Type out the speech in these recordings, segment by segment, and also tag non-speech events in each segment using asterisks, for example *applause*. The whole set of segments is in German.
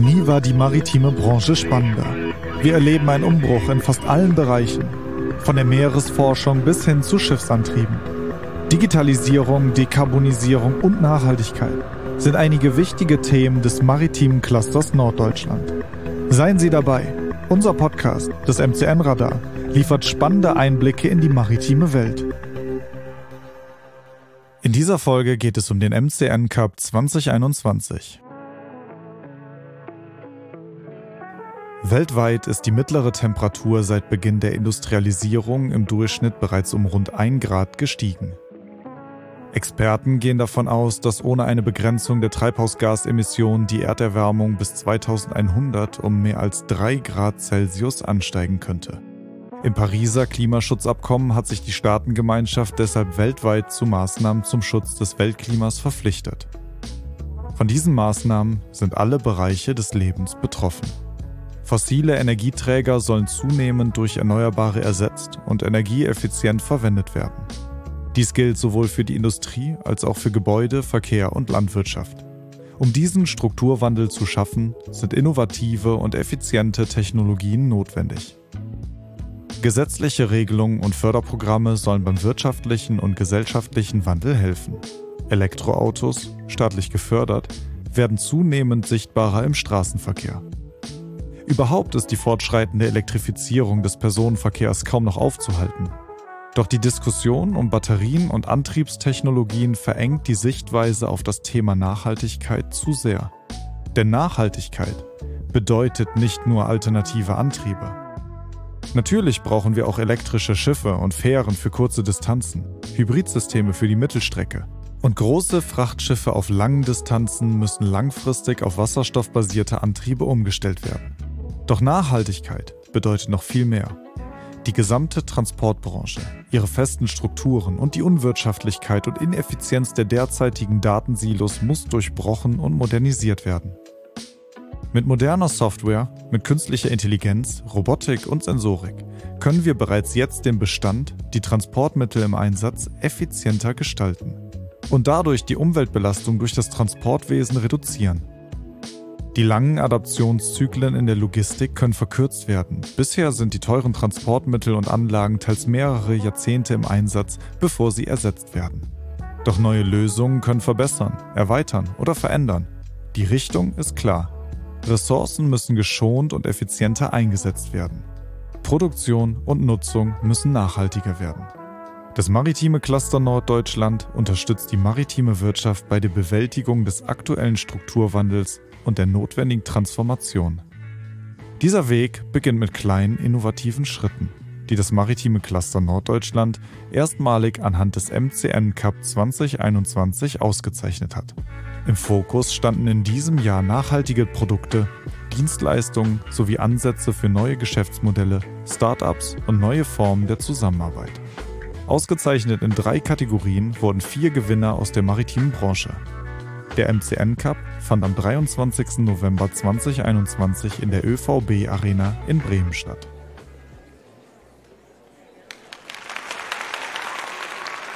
Nie war die maritime Branche spannender. Wir erleben einen Umbruch in fast allen Bereichen, von der Meeresforschung bis hin zu Schiffsantrieben. Digitalisierung, Dekarbonisierung und Nachhaltigkeit sind einige wichtige Themen des maritimen Clusters Norddeutschland. Seien Sie dabei. Unser Podcast, das MCN Radar, liefert spannende Einblicke in die maritime Welt. In dieser Folge geht es um den MCN Cup 2021. Weltweit ist die mittlere Temperatur seit Beginn der Industrialisierung im Durchschnitt bereits um rund 1 Grad gestiegen. Experten gehen davon aus, dass ohne eine Begrenzung der Treibhausgasemissionen die Erderwärmung bis 2100 um mehr als 3 Grad Celsius ansteigen könnte. Im Pariser Klimaschutzabkommen hat sich die Staatengemeinschaft deshalb weltweit zu Maßnahmen zum Schutz des Weltklimas verpflichtet. Von diesen Maßnahmen sind alle Bereiche des Lebens betroffen. Fossile Energieträger sollen zunehmend durch Erneuerbare ersetzt und energieeffizient verwendet werden. Dies gilt sowohl für die Industrie als auch für Gebäude, Verkehr und Landwirtschaft. Um diesen Strukturwandel zu schaffen, sind innovative und effiziente Technologien notwendig. Gesetzliche Regelungen und Förderprogramme sollen beim wirtschaftlichen und gesellschaftlichen Wandel helfen. Elektroautos, staatlich gefördert, werden zunehmend sichtbarer im Straßenverkehr. Überhaupt ist die fortschreitende Elektrifizierung des Personenverkehrs kaum noch aufzuhalten. Doch die Diskussion um Batterien und Antriebstechnologien verengt die Sichtweise auf das Thema Nachhaltigkeit zu sehr. Denn Nachhaltigkeit bedeutet nicht nur alternative Antriebe. Natürlich brauchen wir auch elektrische Schiffe und Fähren für kurze Distanzen, Hybridsysteme für die Mittelstrecke. Und große Frachtschiffe auf langen Distanzen müssen langfristig auf wasserstoffbasierte Antriebe umgestellt werden. Doch Nachhaltigkeit bedeutet noch viel mehr. Die gesamte Transportbranche, ihre festen Strukturen und die Unwirtschaftlichkeit und Ineffizienz der derzeitigen Datensilos muss durchbrochen und modernisiert werden. Mit moderner Software, mit künstlicher Intelligenz, Robotik und Sensorik können wir bereits jetzt den Bestand, die Transportmittel im Einsatz effizienter gestalten und dadurch die Umweltbelastung durch das Transportwesen reduzieren. Die langen Adaptionszyklen in der Logistik können verkürzt werden. Bisher sind die teuren Transportmittel und Anlagen teils mehrere Jahrzehnte im Einsatz, bevor sie ersetzt werden. Doch neue Lösungen können verbessern, erweitern oder verändern. Die Richtung ist klar. Ressourcen müssen geschont und effizienter eingesetzt werden. Produktion und Nutzung müssen nachhaltiger werden. Das maritime Cluster Norddeutschland unterstützt die maritime Wirtschaft bei der Bewältigung des aktuellen Strukturwandels und der notwendigen Transformation. Dieser Weg beginnt mit kleinen, innovativen Schritten, die das maritime Cluster Norddeutschland erstmalig anhand des MCN Cup 2021 ausgezeichnet hat. Im Fokus standen in diesem Jahr nachhaltige Produkte, Dienstleistungen sowie Ansätze für neue Geschäftsmodelle, Startups und neue Formen der Zusammenarbeit. Ausgezeichnet in drei Kategorien wurden vier Gewinner aus der maritimen Branche. Der MCN Cup fand am 23. November 2021 in der ÖVB Arena in Bremen statt.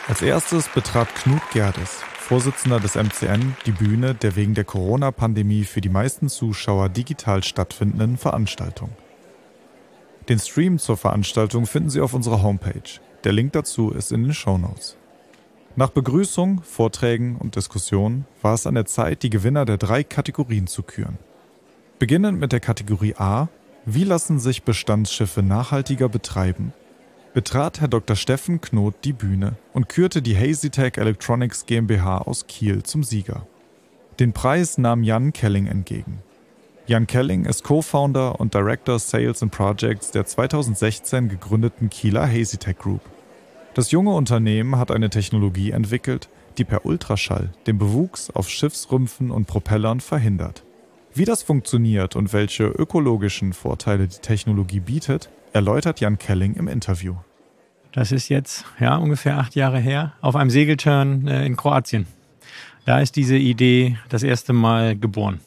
Als erstes betrat Knut Gerdes, Vorsitzender des MCN, die Bühne der wegen der Corona-Pandemie für die meisten Zuschauer digital stattfindenden Veranstaltung. Den Stream zur Veranstaltung finden Sie auf unserer Homepage. Der Link dazu ist in den Show Notes. Nach Begrüßung, Vorträgen und Diskussionen war es an der Zeit, die Gewinner der drei Kategorien zu küren. Beginnend mit der Kategorie A, wie lassen sich Bestandsschiffe nachhaltiger betreiben, betrat Herr Dr. Steffen Knot die Bühne und kürte die HazyTech Electronics GmbH aus Kiel zum Sieger. Den Preis nahm Jan Kelling entgegen. Jan Kelling ist Co-Founder und Director Sales and Projects der 2016 gegründeten Kieler HazyTech Group. Das junge Unternehmen hat eine Technologie entwickelt, die per Ultraschall den Bewuchs auf Schiffsrümpfen und Propellern verhindert. Wie das funktioniert und welche ökologischen Vorteile die Technologie bietet, erläutert Jan Kelling im Interview. Das ist jetzt ja ungefähr acht Jahre her auf einem Segelturn äh, in Kroatien. Da ist diese Idee das erste Mal geboren.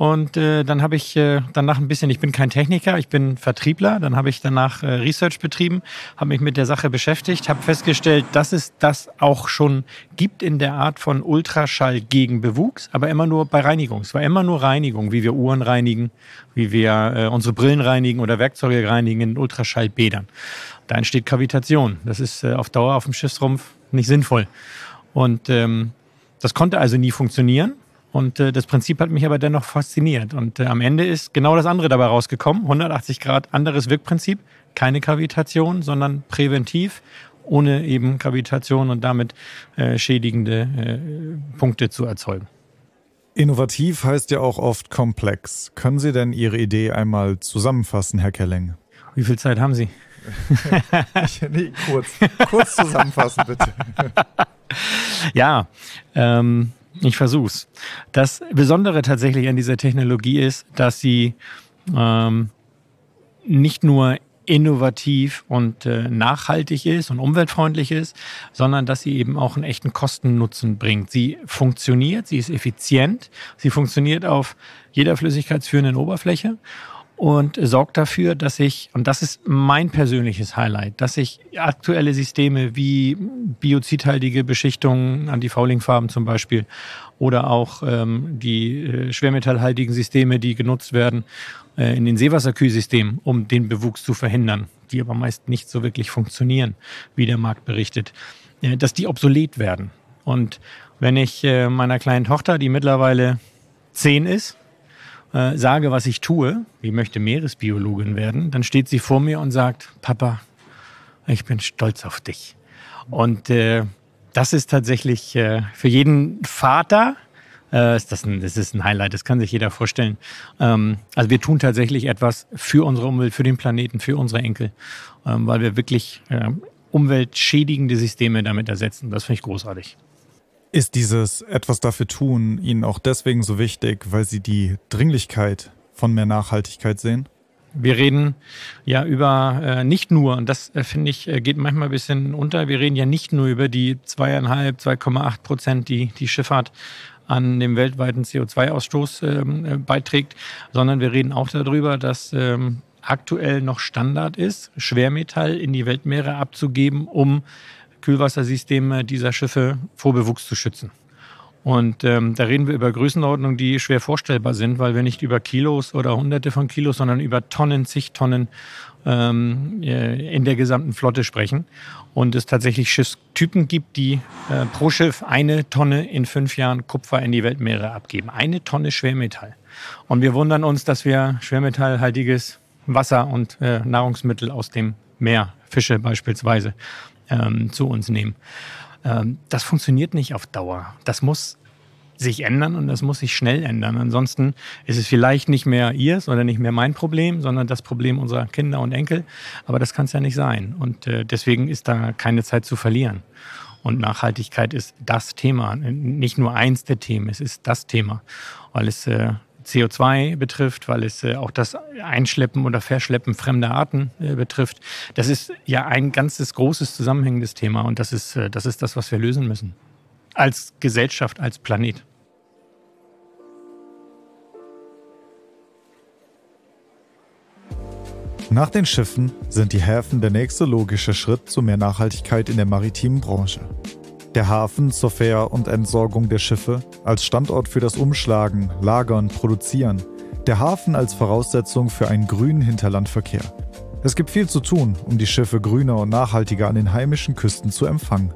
Und äh, dann habe ich äh, danach ein bisschen, ich bin kein Techniker, ich bin Vertriebler, dann habe ich danach äh, Research betrieben, habe mich mit der Sache beschäftigt, habe festgestellt, dass es das auch schon gibt in der Art von Ultraschall gegen Bewuchs, aber immer nur bei Reinigung. Es war immer nur Reinigung, wie wir Uhren reinigen, wie wir äh, unsere Brillen reinigen oder Werkzeuge reinigen in Ultraschallbädern. Da entsteht Kavitation. Das ist äh, auf Dauer auf dem Schiffsrumpf nicht sinnvoll. Und ähm, das konnte also nie funktionieren. Und äh, das Prinzip hat mich aber dennoch fasziniert. Und äh, am Ende ist genau das andere dabei rausgekommen. 180 Grad anderes Wirkprinzip. Keine Kavitation, sondern präventiv, ohne eben Kavitation und damit äh, schädigende äh, Punkte zu erzeugen. Innovativ heißt ja auch oft komplex. Können Sie denn Ihre Idee einmal zusammenfassen, Herr Kelling? Wie viel Zeit haben Sie? nee, kurz. Kurz zusammenfassen, bitte. *laughs* ja, ähm, ich versuch's. Das Besondere tatsächlich an dieser Technologie ist, dass sie ähm, nicht nur innovativ und äh, nachhaltig ist und umweltfreundlich ist, sondern dass sie eben auch einen echten Kostennutzen bringt. Sie funktioniert, sie ist effizient, sie funktioniert auf jeder flüssigkeitsführenden Oberfläche und sorgt dafür, dass ich, und das ist mein persönliches Highlight, dass ich aktuelle Systeme wie biozidhaltige Beschichtungen, Anti-Fouling-Farben zum Beispiel, oder auch ähm, die äh, schwermetallhaltigen Systeme, die genutzt werden äh, in den Seewasserkühlsystemen, um den Bewuchs zu verhindern, die aber meist nicht so wirklich funktionieren, wie der Markt berichtet, äh, dass die obsolet werden. Und wenn ich äh, meiner kleinen Tochter, die mittlerweile zehn ist, äh, sage, was ich tue, wie möchte Meeresbiologin werden, dann steht sie vor mir und sagt, Papa, ich bin stolz auf dich. Und äh, das ist tatsächlich äh, für jeden Vater, äh, ist das, ein, das ist ein Highlight, das kann sich jeder vorstellen. Ähm, also wir tun tatsächlich etwas für unsere Umwelt, für den Planeten, für unsere Enkel, ähm, weil wir wirklich äh, umweltschädigende Systeme damit ersetzen. Das finde ich großartig. Ist dieses etwas dafür tun Ihnen auch deswegen so wichtig, weil Sie die Dringlichkeit von mehr Nachhaltigkeit sehen? Wir reden ja über äh, nicht nur, und das äh, finde ich, äh, geht manchmal ein bisschen unter, wir reden ja nicht nur über die zweieinhalb, 2,8 Prozent, die die Schifffahrt an dem weltweiten CO2-Ausstoß ähm, äh, beiträgt, sondern wir reden auch darüber, dass ähm, aktuell noch Standard ist, Schwermetall in die Weltmeere abzugeben, um Kühlwassersysteme dieser Schiffe vor Bewuchs zu schützen. Und ähm, da reden wir über Größenordnungen, die schwer vorstellbar sind, weil wir nicht über Kilos oder Hunderte von Kilos, sondern über Tonnen, zig Tonnen ähm, äh, in der gesamten Flotte sprechen. Und es tatsächlich Schiffstypen gibt, die äh, pro Schiff eine Tonne in fünf Jahren Kupfer in die Weltmeere abgeben. Eine Tonne Schwermetall. Und wir wundern uns, dass wir schwermetallhaltiges Wasser und äh, Nahrungsmittel aus dem Meer, Fische beispielsweise, ähm, zu uns nehmen. Ähm, das funktioniert nicht auf Dauer. Das muss sich ändern und das muss sich schnell ändern. Ansonsten ist es vielleicht nicht mehr ihrs oder nicht mehr mein Problem, sondern das Problem unserer Kinder und Enkel. Aber das kann es ja nicht sein. Und äh, deswegen ist da keine Zeit zu verlieren. Und Nachhaltigkeit ist das Thema, nicht nur eins der Themen, es ist das Thema, weil es äh, CO2 betrifft, weil es äh, auch das Einschleppen oder Verschleppen fremder Arten äh, betrifft. Das ist ja ein ganzes großes zusammenhängendes Thema und das ist, äh, das ist das, was wir lösen müssen. Als Gesellschaft, als Planet. Nach den Schiffen sind die Häfen der nächste logische Schritt zu mehr Nachhaltigkeit in der maritimen Branche. Der Hafen zur Ver- und Entsorgung der Schiffe als Standort für das Umschlagen, Lagern, Produzieren. Der Hafen als Voraussetzung für einen grünen Hinterlandverkehr. Es gibt viel zu tun, um die Schiffe grüner und nachhaltiger an den heimischen Küsten zu empfangen.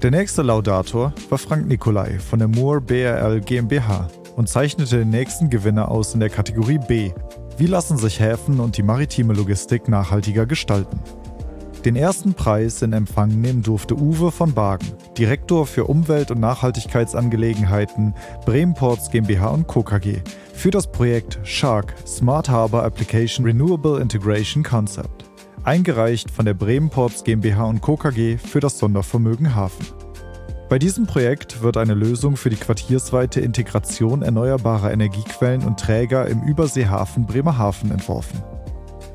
Der nächste Laudator war Frank Nicolai von der Moore BRL GmbH und zeichnete den nächsten Gewinner aus in der Kategorie B. Wie lassen sich Häfen und die maritime Logistik nachhaltiger gestalten? Den ersten Preis in Empfang nehmen durfte Uwe von Bagen, Direktor für Umwelt- und Nachhaltigkeitsangelegenheiten Bremenports GmbH und Co. KG, für das Projekt SHARK Smart Harbor Application Renewable Integration Concept, eingereicht von der Bremenports GmbH und Co. KG für das Sondervermögen Hafen. Bei diesem Projekt wird eine Lösung für die quartiersweite Integration erneuerbarer Energiequellen und Träger im Überseehafen Bremerhaven entworfen.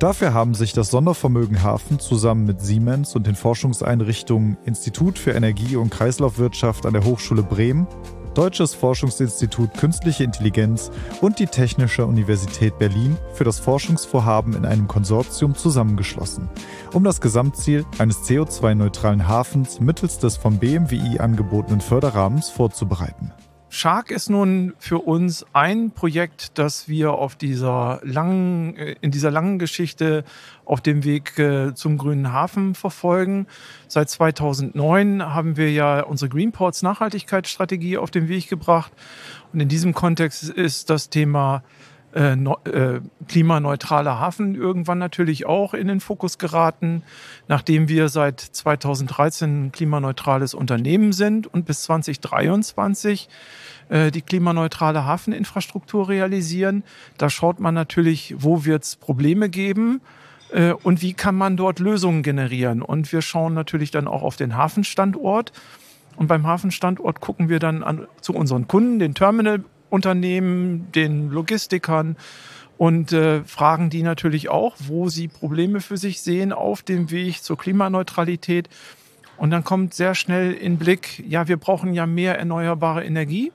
Dafür haben sich das Sondervermögen Hafen zusammen mit Siemens und den Forschungseinrichtungen Institut für Energie- und Kreislaufwirtschaft an der Hochschule Bremen Deutsches Forschungsinstitut Künstliche Intelligenz und die Technische Universität Berlin für das Forschungsvorhaben in einem Konsortium zusammengeschlossen, um das Gesamtziel eines CO2-neutralen Hafens mittels des vom BMWI angebotenen Förderrahmens vorzubereiten. Shark ist nun für uns ein Projekt, das wir auf dieser langen, äh, in dieser langen Geschichte auf dem Weg äh, zum grünen Hafen verfolgen. Seit 2009 haben wir ja unsere Greenports Nachhaltigkeitsstrategie auf den Weg gebracht. Und in diesem Kontext ist das Thema äh, äh, klimaneutraler Hafen irgendwann natürlich auch in den Fokus geraten, nachdem wir seit 2013 ein klimaneutrales Unternehmen sind und bis 2023 äh, die klimaneutrale Hafeninfrastruktur realisieren. Da schaut man natürlich, wo wird es Probleme geben äh, und wie kann man dort Lösungen generieren. Und wir schauen natürlich dann auch auf den Hafenstandort. Und beim Hafenstandort gucken wir dann an, zu unseren Kunden, den Terminal Unternehmen, den Logistikern und äh, fragen die natürlich auch, wo sie Probleme für sich sehen auf dem Weg zur Klimaneutralität. Und dann kommt sehr schnell in Blick, ja, wir brauchen ja mehr erneuerbare Energie.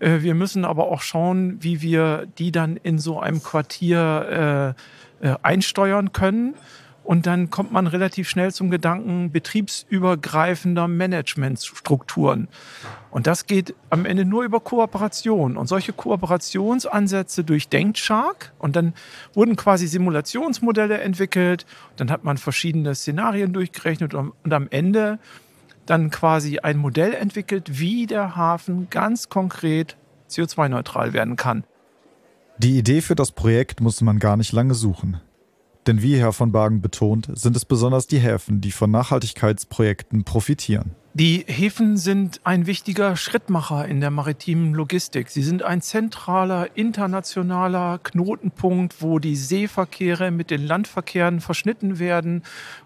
Äh, wir müssen aber auch schauen, wie wir die dann in so einem Quartier äh, äh, einsteuern können. Und dann kommt man relativ schnell zum Gedanken betriebsübergreifender Managementstrukturen. Und das geht am Ende nur über Kooperation. Und solche Kooperationsansätze durchdenkt Shark. Und dann wurden quasi Simulationsmodelle entwickelt. Dann hat man verschiedene Szenarien durchgerechnet und am Ende dann quasi ein Modell entwickelt, wie der Hafen ganz konkret CO2-neutral werden kann. Die Idee für das Projekt musste man gar nicht lange suchen. Denn wie Herr von Bagen betont, sind es besonders die Häfen, die von Nachhaltigkeitsprojekten profitieren. Die Häfen sind ein wichtiger Schrittmacher in der maritimen Logistik. Sie sind ein zentraler internationaler Knotenpunkt, wo die Seeverkehre mit den Landverkehren verschnitten werden,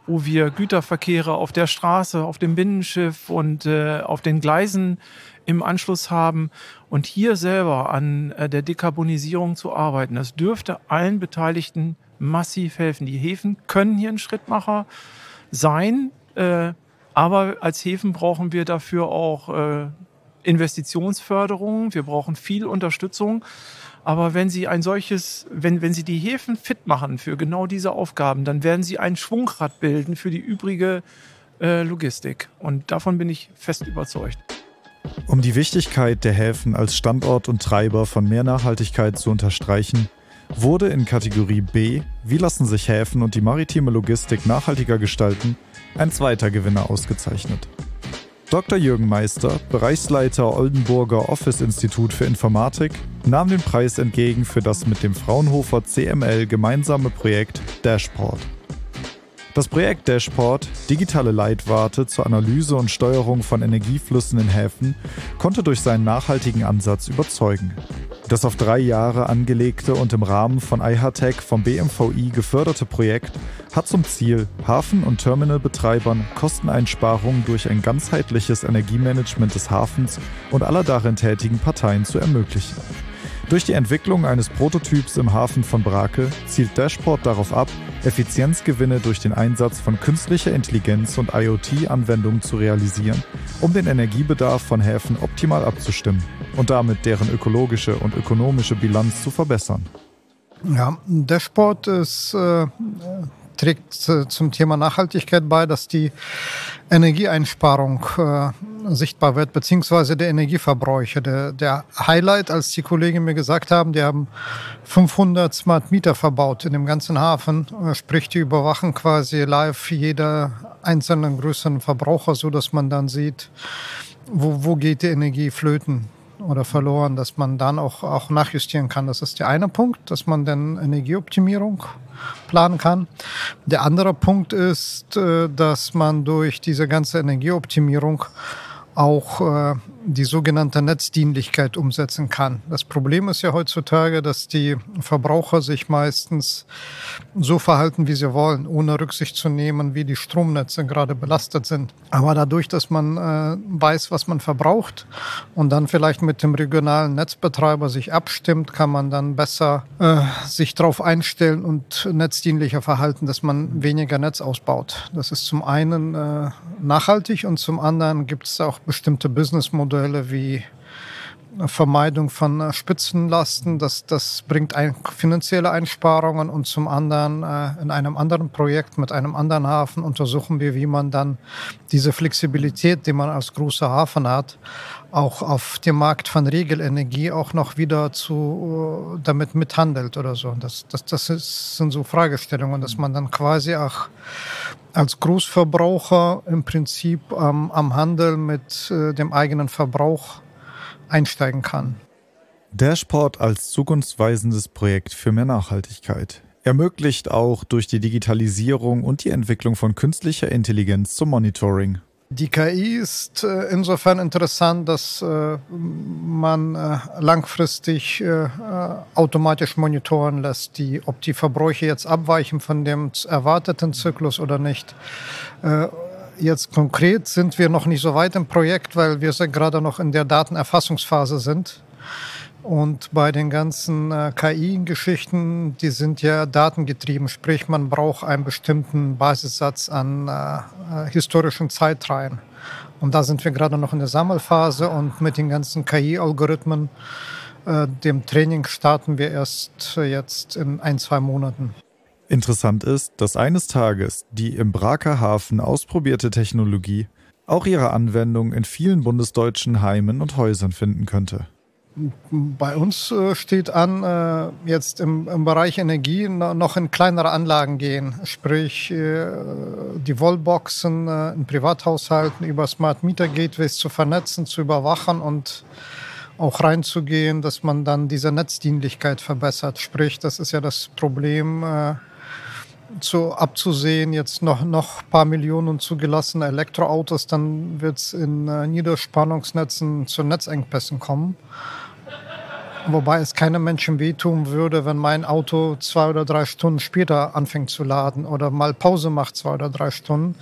wo wir Güterverkehre auf der Straße, auf dem Binnenschiff und äh, auf den Gleisen im Anschluss haben. Und hier selber an äh, der Dekarbonisierung zu arbeiten, das dürfte allen Beteiligten massiv helfen. Die Häfen können hier ein Schrittmacher sein, äh, aber als Häfen brauchen wir dafür auch äh, Investitionsförderung, wir brauchen viel Unterstützung. Aber wenn Sie ein solches, wenn, wenn Sie die Häfen fit machen für genau diese Aufgaben, dann werden Sie ein Schwungrad bilden für die übrige äh, Logistik. Und davon bin ich fest überzeugt. Um die Wichtigkeit der Häfen als Standort und Treiber von mehr Nachhaltigkeit zu unterstreichen, wurde in Kategorie B, wie lassen sich Häfen und die maritime Logistik nachhaltiger gestalten, ein zweiter Gewinner ausgezeichnet. Dr. Jürgen Meister, Bereichsleiter Oldenburger Office Institut für Informatik, nahm den Preis entgegen für das mit dem Fraunhofer CML gemeinsame Projekt Dashport. Das Projekt Dashport, digitale Leitwarte zur Analyse und Steuerung von Energieflüssen in Häfen, konnte durch seinen nachhaltigen Ansatz überzeugen. Das auf drei Jahre angelegte und im Rahmen von IHTech vom BMVI geförderte Projekt hat zum Ziel, Hafen- und Terminalbetreibern Kosteneinsparungen durch ein ganzheitliches Energiemanagement des Hafens und aller darin tätigen Parteien zu ermöglichen. Durch die Entwicklung eines Prototyps im Hafen von Brake zielt Dashport darauf ab, Effizienzgewinne durch den Einsatz von künstlicher Intelligenz und IoT-Anwendungen zu realisieren, um den Energiebedarf von Häfen optimal abzustimmen und damit deren ökologische und ökonomische Bilanz zu verbessern. Ja, Dashport ist äh, trägt zum Thema Nachhaltigkeit bei, dass die Energieeinsparung äh, sichtbar wird, beziehungsweise der Energieverbräuche. Der, der, Highlight, als die Kollegen mir gesagt haben, die haben 500 Smart Meter verbaut in dem ganzen Hafen, äh, sprich, die überwachen quasi live jeder einzelnen größeren Verbraucher, so dass man dann sieht, wo, wo geht die Energie flöten oder verloren, dass man dann auch, auch nachjustieren kann. Das ist der eine Punkt, dass man dann Energieoptimierung planen kann. Der andere Punkt ist, äh, dass man durch diese ganze Energieoptimierung auch äh, die sogenannte Netzdienlichkeit umsetzen kann. Das Problem ist ja heutzutage, dass die Verbraucher sich meistens so verhalten, wie sie wollen, ohne Rücksicht zu nehmen, wie die Stromnetze gerade belastet sind. Aber dadurch, dass man äh, weiß, was man verbraucht und dann vielleicht mit dem regionalen Netzbetreiber sich abstimmt, kann man dann besser äh, sich darauf einstellen und netzdienlicher verhalten, dass man weniger Netz ausbaut. Das ist zum einen äh, nachhaltig und zum anderen gibt es auch bestimmte Businessmodelle wie Vermeidung von Spitzenlasten. Das, das bringt ein, finanzielle Einsparungen und zum anderen in einem anderen Projekt mit einem anderen Hafen untersuchen wir, wie man dann diese Flexibilität, die man als großer Hafen hat, auch auf dem Markt von Regelenergie auch noch wieder zu, damit mithandelt oder so. Das, das, das ist, sind so Fragestellungen, dass man dann quasi auch als Großverbraucher im Prinzip ähm, am Handel mit äh, dem eigenen Verbrauch einsteigen kann. Dashport als zukunftsweisendes Projekt für mehr Nachhaltigkeit ermöglicht auch durch die Digitalisierung und die Entwicklung von künstlicher Intelligenz zum Monitoring die KI ist äh, insofern interessant, dass äh, man äh, langfristig automatisch monitoren lässt, die, ob die Verbräuche jetzt abweichen von dem erwarteten Zyklus oder nicht. Jetzt konkret sind wir noch nicht so weit im Projekt, weil wir gerade noch in der Datenerfassungsphase sind. Und bei den ganzen äh, KI-Geschichten, die sind ja datengetrieben, sprich man braucht einen bestimmten Basissatz an äh, äh, historischen Zeitreihen. Und da sind wir gerade noch in der Sammelphase und mit den ganzen KI-Algorithmen, äh, dem Training starten wir erst äh, jetzt in ein, zwei Monaten. Interessant ist, dass eines Tages die im Braker Hafen ausprobierte Technologie auch ihre Anwendung in vielen bundesdeutschen Heimen und Häusern finden könnte. Bei uns äh, steht an, äh, jetzt im, Bereich Energie noch in kleinere Anlagen gehen, sprich äh, die Wallboxen in Privathaushalten über Smart Meter Gateways zu vernetzen, zu überwachen und auch reinzugehen, dass man dann diese Netzdienlichkeit verbessert. Sprich, das ist ja das Problem zu abzusehen, jetzt noch noch paar Millionen zugelassene Elektroautos, dann wird es in Niederspannungsnetzen zu Netzengpässen kommen. Wobei es keinem Menschen wehtun würde, wenn mein Auto zwei oder drei Stunden später anfängt zu laden oder mal Pause macht zwei oder drei Stunden.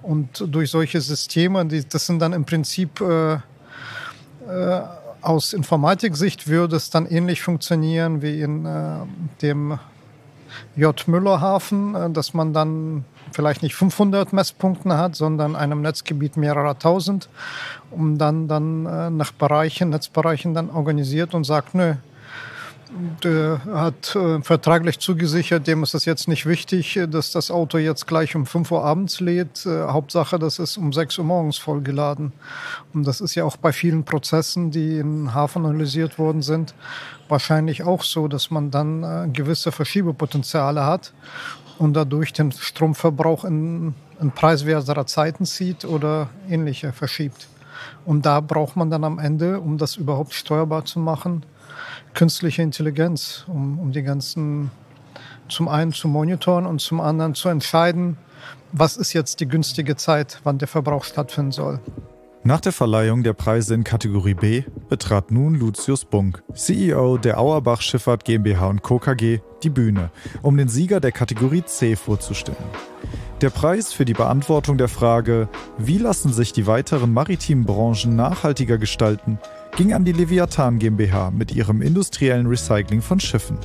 Und durch solche Systeme, die, das sind dann im Prinzip äh, äh, aus Informatiksicht würde es dann ähnlich funktionieren wie in äh, dem J. Müller Hafen, äh, dass man dann vielleicht nicht 500 Messpunkten hat, sondern einem Netzgebiet mehrerer tausend, um dann, dann äh, nach Bereichen, Netzbereichen dann organisiert und sagt, nö, der hat äh, vertraglich zugesichert, dem ist es jetzt nicht wichtig, dass das Auto jetzt gleich um 5 Uhr abends lädt. Äh, Hauptsache, das ist um 6 Uhr morgens vollgeladen. Und das ist ja auch bei vielen Prozessen, die in Hafen analysiert worden sind, wahrscheinlich auch so, dass man dann äh, gewisse Verschiebepotenziale hat und dadurch den Stromverbrauch in, in preiswerterer Zeiten zieht oder ähnliche verschiebt. Und da braucht man dann am Ende, um das überhaupt steuerbar zu machen, künstliche Intelligenz, um, um die ganzen zum einen zu monitoren und zum anderen zu entscheiden, was ist jetzt die günstige Zeit, wann der Verbrauch stattfinden soll. Nach der Verleihung der Preise in Kategorie B betrat nun Lucius Bunk, CEO der Auerbach Schifffahrt GmbH Co. KG, die Bühne, um den Sieger der Kategorie C vorzustellen. Der Preis für die Beantwortung der Frage, wie lassen sich die weiteren maritimen Branchen nachhaltiger gestalten, ging an die Leviathan GmbH mit ihrem industriellen Recycling von Schiffen.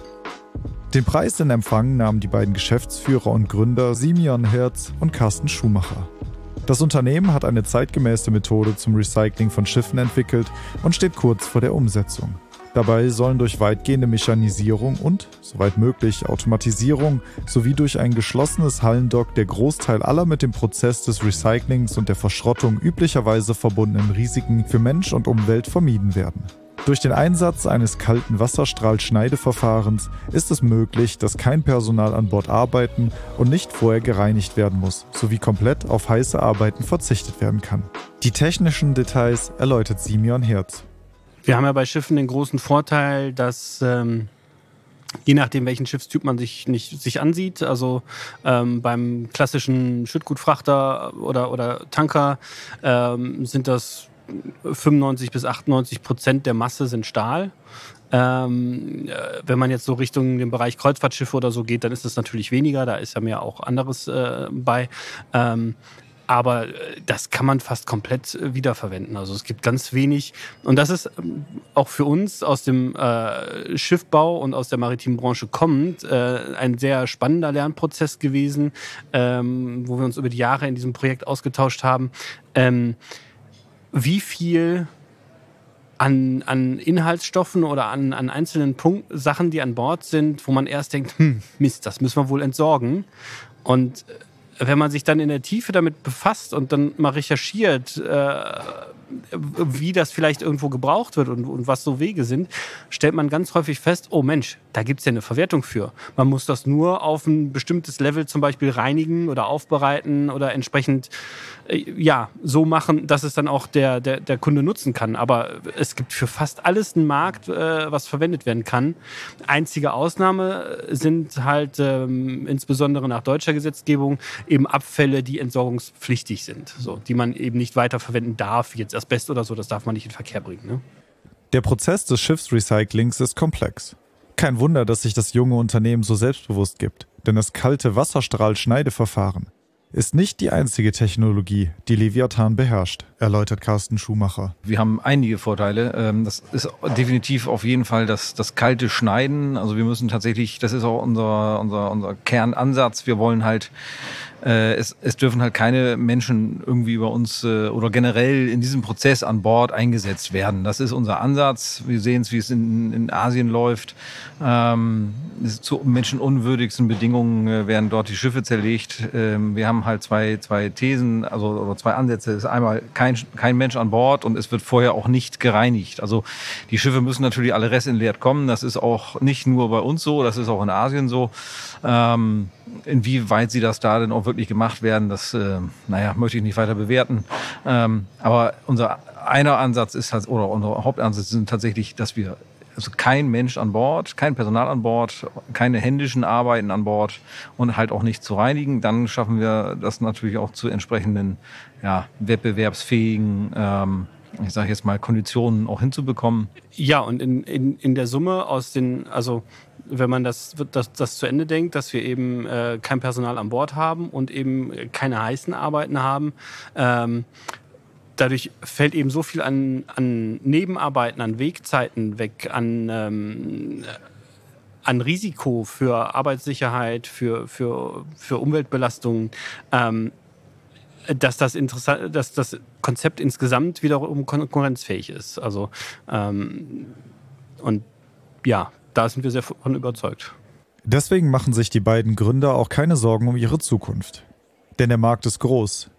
Den Preis in Empfang nahmen die beiden Geschäftsführer und Gründer Simeon Herz und Carsten Schumacher. Das Unternehmen hat eine zeitgemäße Methode zum Recycling von Schiffen entwickelt und steht kurz vor der Umsetzung. Dabei sollen durch weitgehende Mechanisierung und, soweit möglich, Automatisierung sowie durch ein geschlossenes Hallendock der Großteil aller mit dem Prozess des Recyclings und der Verschrottung üblicherweise verbundenen Risiken für Mensch und Umwelt vermieden werden. Durch den Einsatz eines kalten Wasserstrahlschneideverfahrens ist es möglich, dass kein Personal an Bord arbeiten und nicht vorher gereinigt werden muss, sowie komplett auf heiße Arbeiten verzichtet werden kann. Die technischen Details erläutert Simeon Herz. Wir haben ja bei Schiffen den großen Vorteil, dass ähm, je nachdem, welchen Schiffstyp man sich nicht sich ansieht, also ähm, beim klassischen Schüttgutfrachter oder, oder Tanker ähm, sind das 95 bis 98 Prozent der Masse sind Stahl. Ähm, äh, wenn man jetzt so Richtung den Bereich Kreuzfahrtschiffe oder so geht, dann ist das natürlich weniger. Da ist ja mehr auch anderes äh, bei. Ähm, aber äh, das kann man fast komplett äh, wiederverwenden. Also es gibt ganz wenig. Und das ist ähm, auch für uns aus dem Schiffbau und aus der maritimen Branche kommend ein sehr spannender Lernprozess gewesen, ähm, wo wir uns über die Jahre in diesem Projekt ausgetauscht haben. Ähm, wie viel an, an Inhaltsstoffen oder an, an einzelnen Punkt, Sachen, die an Bord sind, wo man erst denkt, hm, Mist, das müssen wir wohl entsorgen. Und äh, wenn man sich dann in der Tiefe damit befasst und dann mal recherchiert, äh, wie das vielleicht irgendwo gebraucht wird und, und, was so Wege sind, stellt man ganz häufig fest, oh Mensch, da gibt es ja eine Verwertung für. Man muss das nur auf ein bestimmtes Level zum Beispiel reinigen oder aufbereiten oder entsprechend äh, ja, so machen, dass es dann auch der, der, der Kunde nutzen kann. Aber es gibt für fast alles einen Markt, äh, was verwendet werden kann. Einzige Ausnahme sind halt ähm, insbesondere nach deutscher Gesetzgebung eben Abfälle, die entsorgungspflichtig sind, so, die man eben nicht weiterverwenden darf, jetzt Asbest oder so, das darf man nicht in Verkehr bringen. Ne? Der Prozess des Schiffsrecyclings ist komplex. Kein Wunder, dass sich das junge Unternehmen so selbstbewusst gibt, denn das kalte Wasserstrahl-Schneideverfahren ist nicht die einzige Technologie, die Leviathan beherrscht, erläutert Carsten Schumacher. Wir haben einige Vorteile. Ähm, das ist definitiv auf jeden Fall das, das kalte Schneiden. Also wir müssen tatsächlich, das ist auch unser, unser, unser Kernansatz. Wir wollen halt äh, es, es dürfen halt keine Menschen irgendwie über uns äh, oder generell in diesem Prozess an Bord eingesetzt werden. Das ist unser Ansatz. Wir sehen es, wie es in, in Asien läuft. Ähm, zu menschenunwürdigsten Bedingungen äh, werden dort die Schiffe zerlegt. Ähm, wir haben halt zwei, zwei Thesen, also oder zwei Ansätze. Es ist einmal kein, kein Mensch an Bord und es wird vorher auch nicht gereinigt. Also die Schiffe müssen natürlich alle restentleert kommen. Das ist auch nicht nur bei uns so, das ist auch in Asien so. Ähm, inwieweit sie das da denn auch wirklich gemacht werden, das, äh, naja, möchte ich nicht weiter bewerten. Ähm, aber unser einer Ansatz ist oder unser Hauptansatz sind tatsächlich, dass wir also kein Mensch an Bord, kein Personal an Bord, keine händischen Arbeiten an Bord und halt auch nicht zu reinigen. Dann schaffen wir das natürlich auch zu entsprechenden ja, wettbewerbsfähigen ähm, ich sage jetzt mal, Konditionen auch hinzubekommen. Ja, und in, in, in der Summe aus den, also wenn man das, das, das zu Ende denkt, dass wir eben äh, kein Personal an Bord haben und eben keine heißen Arbeiten haben. Ähm, dadurch fällt eben so viel an, an Nebenarbeiten, an Wegzeiten weg, an, ähm, an Risiko für Arbeitssicherheit, für, für, für Umweltbelastungen. Ähm, dass das dass das Konzept insgesamt wiederum konkurrenzfähig ist. Also ähm, und ja, da sind wir sehr von überzeugt. Deswegen machen sich die beiden Gründer auch keine Sorgen um ihre Zukunft. Denn der Markt ist groß.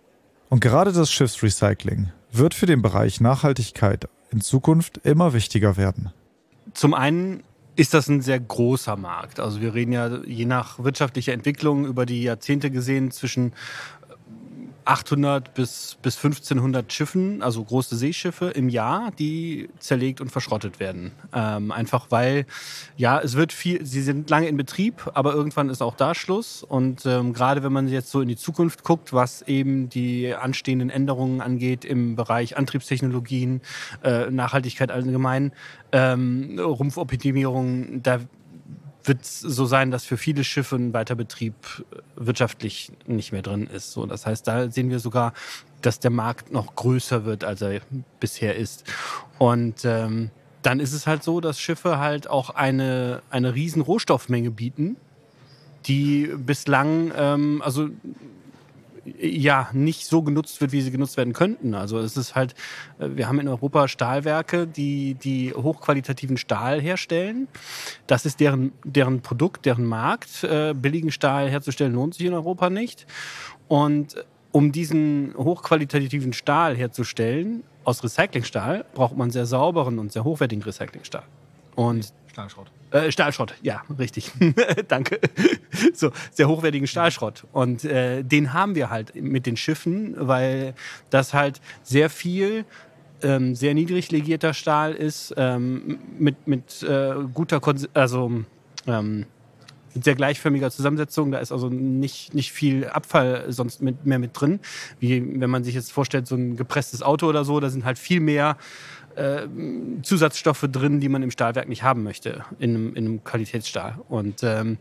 Und gerade das Schiffsrecycling wird für den Bereich Nachhaltigkeit in Zukunft immer wichtiger werden. Zum einen ist das ein sehr großer Markt. Also wir reden ja je nach wirtschaftlicher Entwicklung über die Jahrzehnte gesehen zwischen 800 bis, bis 1500 Schiffen, also große Seeschiffe im Jahr, die zerlegt und verschrottet werden. Ähm, einfach weil, ja, es wird viel, sie sind lange in Betrieb, aber irgendwann ist auch da Schluss. Und ähm, gerade wenn man jetzt so in die Zukunft guckt, was eben die anstehenden Änderungen angeht im Bereich Antriebstechnologien, äh, Nachhaltigkeit allgemein, ähm, Rumpfoptimierung, da wird so sein, dass für viele Schiffe ein Weiterbetrieb äh, wirtschaftlich nicht mehr drin ist. So, das heißt, da sehen wir sogar, dass der Markt noch größer wird, als er bisher ist. Und ähm, dann ist es halt so, dass Schiffe halt auch eine, eine riesen Rohstoffmenge bieten, die bislang, ähm, also ja nicht so genutzt wird, wie sie genutzt werden könnten. Also es ist halt, äh, wir haben in Europa Stahlwerke, die, die hochqualitativen Stahl herstellen. Das ist deren, deren Produkt, deren Markt. Äh, billigen Stahl herzustellen lohnt sich in Europa nicht. Und um diesen hochqualitativen Stahl herzustellen, aus Recyclingstahl, braucht man sehr sauberen und sehr hochwertigen Recyclingstahl. Und Stahlschrott. Äh, Stahlschrott, ja, richtig. *laughs* Danke. So, sehr hochwertigen Stahlschrott. Und äh, den haben wir halt mit den Schiffen, weil das halt sehr viel ähm, sehr niedrig legierter Stahl ist, ähm, mit, mit äh, guter, Kon also ähm, mit sehr gleichförmiger Zusammensetzung. Da ist also nicht, nicht viel Abfall sonst mit, mehr mit drin. Wie wenn man sich jetzt vorstellt, so ein gepresstes Auto oder so, da sind halt viel mehr äh, Zusatzstoffe drin, die man im Stahlwerk nicht haben möchte, in einem, in einem Qualitätsstahl. Und, ähm,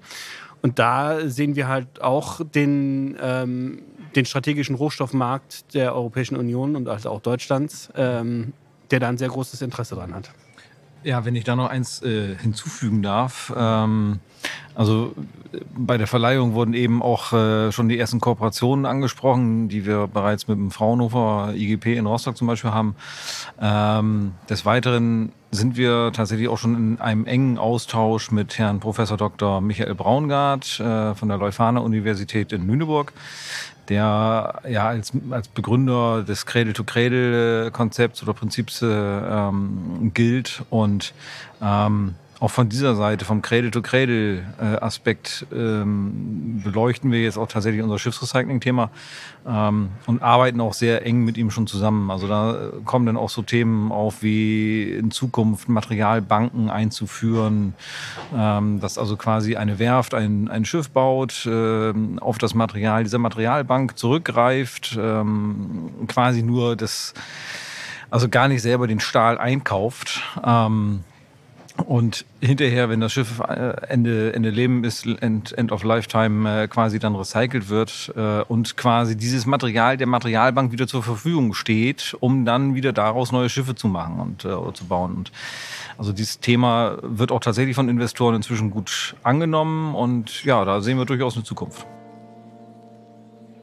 und da sehen wir halt auch den, ähm, den strategischen Rohstoffmarkt der Europäischen Union und also auch Deutschlands, ähm, der da ein sehr großes Interesse dran hat. Ja, wenn ich da noch eins äh, hinzufügen darf. Ähm, also bei der Verleihung wurden eben auch äh, schon die ersten Kooperationen angesprochen, die wir bereits mit dem Fraunhofer IGP in Rostock zum Beispiel haben. Ähm, des Weiteren sind wir tatsächlich auch schon in einem engen Austausch mit Herrn Professor Dr. Michael Braungart äh, von der Leuphana Universität in Lüneburg, der ja als, als Begründer des Cradle-to-Cradle-Konzepts oder Prinzips äh, ähm, gilt. Und ähm, auch von dieser Seite, vom Cradle-to-Cradle-Aspekt ähm, beleuchten wir jetzt auch tatsächlich unser Schiffsrecycling-Thema ähm, und arbeiten auch sehr eng mit ihm schon zusammen. Also da kommen dann auch so Themen auf, wie in Zukunft Materialbanken einzuführen, ähm, dass also quasi eine Werft ein, ein Schiff baut, ähm, auf das Material dieser Materialbank zurückgreift, ähm, quasi nur das, also gar nicht selber den Stahl einkauft. Ähm, und hinterher, wenn das Schiff äh, Ende, Ende Leben ist, End, End of Lifetime äh, quasi dann recycelt wird äh, und quasi dieses Material der Materialbank wieder zur Verfügung steht, um dann wieder daraus neue Schiffe zu machen und äh, zu bauen. Und also dieses Thema wird auch tatsächlich von Investoren inzwischen gut angenommen und ja, da sehen wir durchaus eine Zukunft.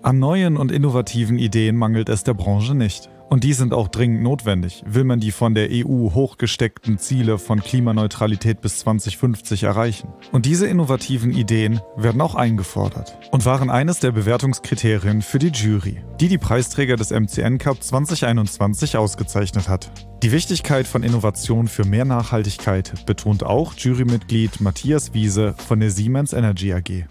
An neuen und innovativen Ideen mangelt es der Branche nicht. Und die sind auch dringend notwendig, will man die von der EU hochgesteckten Ziele von Klimaneutralität bis 2050 erreichen. Und diese innovativen Ideen werden auch eingefordert und waren eines der Bewertungskriterien für die Jury, die die Preisträger des MCN Cup 2021 ausgezeichnet hat. Die Wichtigkeit von Innovation für mehr Nachhaltigkeit betont auch Jurymitglied Matthias Wiese von der Siemens Energy AG.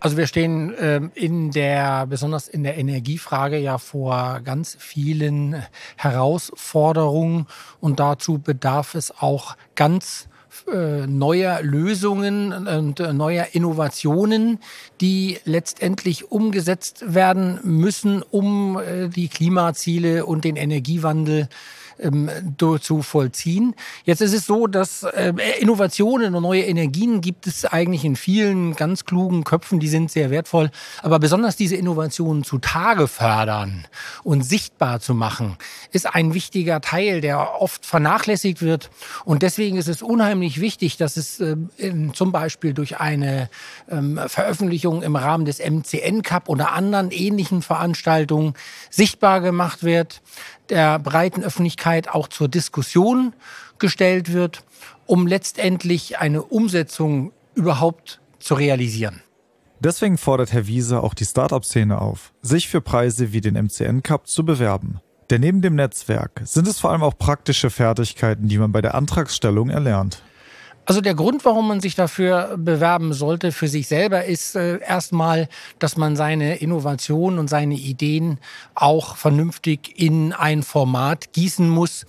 Also wir stehen ähm, in der, besonders in der Energiefrage ja vor ganz vielen Herausforderungen. Und dazu bedarf es auch ganz äh, neuer Lösungen und äh, neuer Innovationen, die letztendlich umgesetzt werden müssen, um äh, die Klimaziele und den Energiewandel ähm, zu vollziehen. Jetzt ist es so, dass äh, Innovationen und neue Energien gibt es eigentlich in vielen ganz klugen Köpfen, die sind sehr wertvoll. Aber besonders diese Innovationen zutage fördern und sichtbar zu machen, ist ein wichtiger Teil, der oft vernachlässigt wird. Und deswegen ist es unheimlich wichtig, dass es äh, zum Beispiel durch eine ähm, Veröffentlichung im Rahmen des MCN Cup oder anderen ähnlichen Veranstaltungen sichtbar gemacht wird, der breiten Öffentlichkeit auch zur Diskussion gestellt wird, um letztendlich eine Umsetzung überhaupt zu realisieren. Deswegen fordert Herr Wiese auch die Startup-Szene auf, sich für Preise wie den MCN Cup zu bewerben. Denn neben dem Netzwerk sind es vor allem auch praktische Fertigkeiten, die man bei der Antragsstellung erlernt. Also der Grund, warum man sich dafür bewerben sollte für sich selber, ist äh, erstmal, dass man seine Innovation und seine Ideen auch vernünftig in ein Format gießen muss,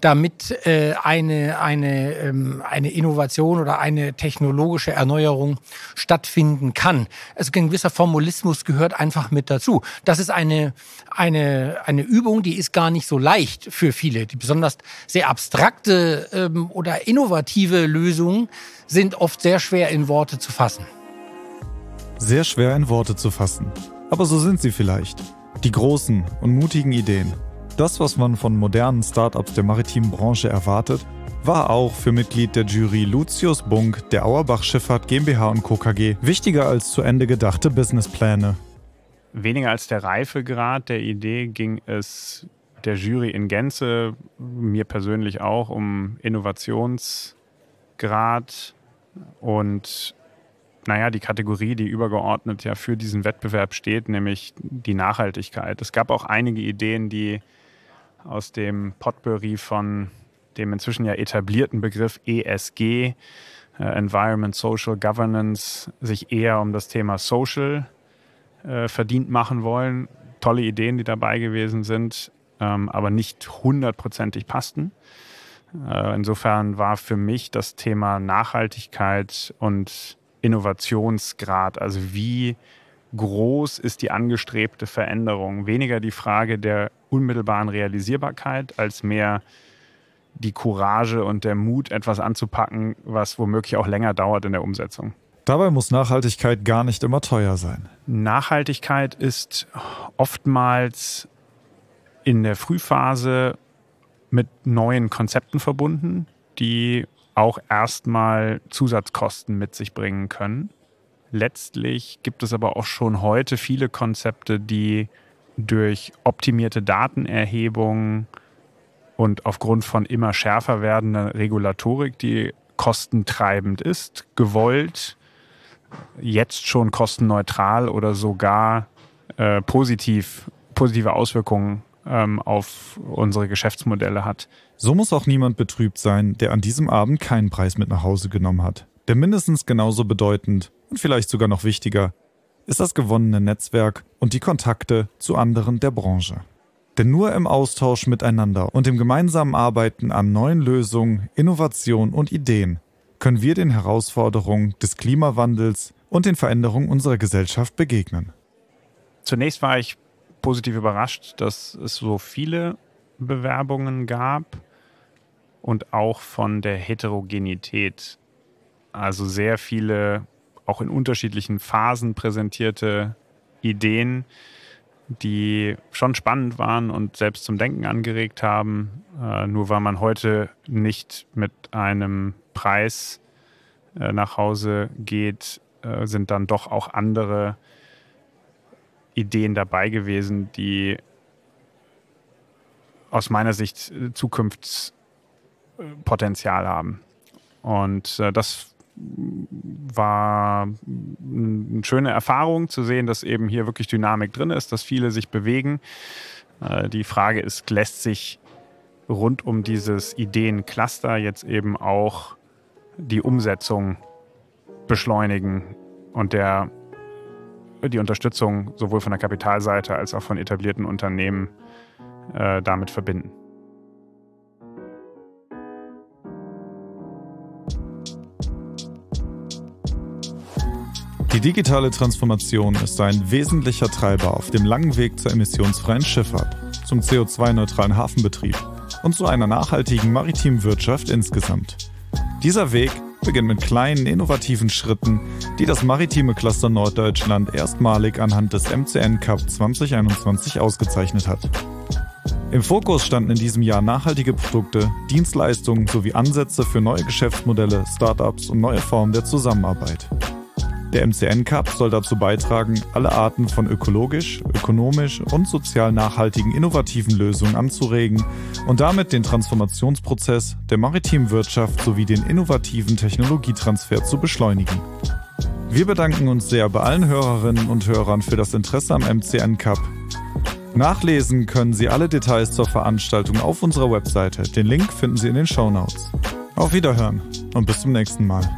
damit äh, eine, eine, ähm, eine Innovation oder eine technologische Erneuerung stattfinden kann. Also ein gewisser Formulismus gehört einfach mit dazu. Das ist eine, eine, eine Übung, die ist gar nicht so leicht für viele. Die besonders sehr abstrakte ähm, oder innovative Lösungen Lösungen sind oft sehr schwer in Worte zu fassen. Sehr schwer in Worte zu fassen. Aber so sind sie vielleicht. Die großen und mutigen Ideen. Das, was man von modernen Startups der maritimen Branche erwartet, war auch für Mitglied der Jury Lucius Bunk der Auerbach Schifffahrt GmbH und Co. KG wichtiger als zu Ende gedachte Businesspläne. Weniger als der Reifegrad der Idee ging es der Jury in Gänze, mir persönlich auch, um Innovations- Grad und naja, die Kategorie, die übergeordnet ja für diesen Wettbewerb steht, nämlich die Nachhaltigkeit. Es gab auch einige Ideen, die aus dem Potpourri von dem inzwischen ja etablierten Begriff ESG, äh, Environment Social Governance, sich eher um das Thema Social äh, verdient machen wollen. Tolle Ideen, die dabei gewesen sind, ähm, aber nicht hundertprozentig passten. Äh, insofern war für mich das Thema Nachhaltigkeit und Innovationsgrad, also wie groß ist die angestrebte Veränderung, weniger die Frage der unmittelbaren Realisierbarkeit als mehr die Courage und der Mut, etwas anzupacken, was womöglich auch länger dauert in der Umsetzung. Dabei muss Nachhaltigkeit gar nicht immer teuer sein. Nachhaltigkeit ist oftmals in der Frühphase mit neuen Konzepten verbunden, die auch erstmal Zusatzkosten mit sich bringen können. Letztlich gibt es aber auch schon heute viele Konzepte, die durch optimierte Datenerhebung und aufgrund von immer schärfer werdender Regulatorik, die kostentreibend ist, gewollt, jetzt schon kostenneutral oder sogar äh, positiv, positive Auswirkungen ähm, auf unsere Geschäftsmodelle hat. So muss auch niemand betrübt sein, der an diesem Abend keinen Preis mit nach Hause genommen hat. Denn mindestens genauso bedeutend und vielleicht sogar noch wichtiger ist das gewonnene Netzwerk und die Kontakte zu anderen der Branche. Denn nur im Austausch miteinander und im gemeinsamen Arbeiten an neuen Lösungen, Innovationen und Ideen können wir den Herausforderungen des Klimawandels und den Veränderungen unserer Gesellschaft begegnen. Zunächst war ich positiv überrascht, dass es so viele Bewerbungen gab und auch von der Heterogenität. Also sehr viele, auch in unterschiedlichen Phasen präsentierte Ideen, die schon spannend waren und selbst zum Denken angeregt haben. Äh, nur weil man heute nicht mit einem Preis äh, nach Hause geht, äh, sind dann doch auch andere Ideen dabei gewesen, die aus meiner Sicht äh, Zukunftspotenzial haben. Und äh, das war eine schöne Erfahrung zu sehen, dass eben hier wirklich Dynamik drin ist, dass viele sich bewegen. Äh, die Frage ist, lässt sich rund um dieses Ideencluster jetzt eben auch die Umsetzung beschleunigen und der, die Unterstützung sowohl von der Kapitalseite als auch von etablierten Unternehmen äh, damit verbinden. Die digitale Transformation ist ein wesentlicher Treiber auf dem langen Weg zur emissionsfreien Schifffahrt, zum CO2-neutralen Hafenbetrieb und zu einer nachhaltigen maritimen Wirtschaft insgesamt. Dieser Weg beginnt mit kleinen, innovativen Schritten, die das maritime Cluster Norddeutschland erstmalig anhand des MCN Cup 2021 ausgezeichnet hat. Im Fokus standen in diesem Jahr nachhaltige Produkte, Dienstleistungen sowie Ansätze für neue Geschäftsmodelle, Startups und neue Formen der Zusammenarbeit. Der MCN Cup soll dazu beitragen, alle Arten von ökologisch, ökonomisch und sozial nachhaltigen innovativen Lösungen anzuregen und damit den Transformationsprozess der maritimen Wirtschaft sowie den innovativen Technologietransfer zu beschleunigen. Wir bedanken uns sehr bei allen Hörerinnen und Hörern für das Interesse am MCN Cup Nachlesen können Sie alle Details zur Veranstaltung auf unserer Webseite. Den Link finden Sie in den Show Notes. Auf Wiederhören und bis zum nächsten Mal.